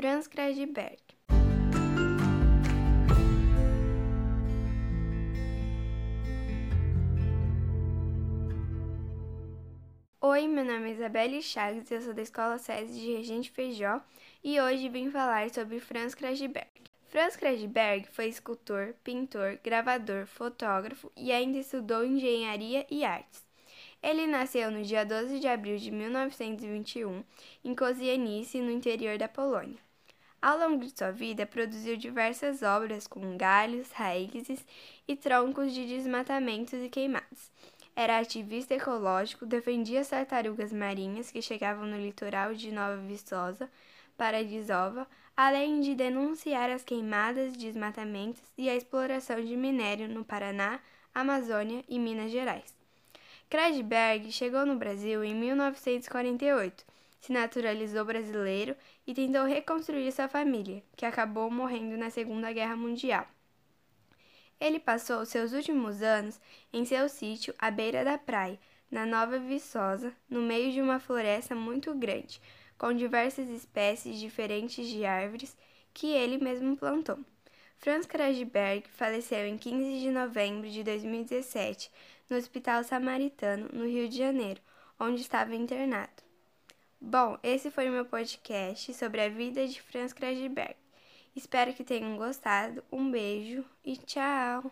Franz Kreisberg. Oi, meu nome é Isabelle Chagas, eu sou da Escola SESI de Regente Feijó e hoje vim falar sobre Franz Kreisberg. Franz Kreisberg foi escultor, pintor, gravador, fotógrafo e ainda estudou engenharia e artes. Ele nasceu no dia 12 de abril de 1921 em Kozienice, no interior da Polônia. Ao longo de sua vida, produziu diversas obras com galhos, raízes e troncos de desmatamentos e queimados. Era ativista ecológico, defendia as tartarugas marinhas que chegavam no litoral de Nova Viçosa, Paradisova, além de denunciar as queimadas, desmatamentos e a exploração de minério no Paraná, Amazônia e Minas Gerais. Kreisberg chegou no Brasil em 1948, se naturalizou brasileiro e tentou reconstruir sua família, que acabou morrendo na Segunda Guerra Mundial. Ele passou seus últimos anos em seu sítio à beira da praia, na Nova Viçosa, no meio de uma floresta muito grande, com diversas espécies diferentes de árvores que ele mesmo plantou. Franz Kreisberg faleceu em 15 de novembro de 2017 no Hospital Samaritano, no Rio de Janeiro, onde estava internado. Bom, esse foi o meu podcast sobre a vida de Franz Kreisberg. Espero que tenham gostado. Um beijo e tchau!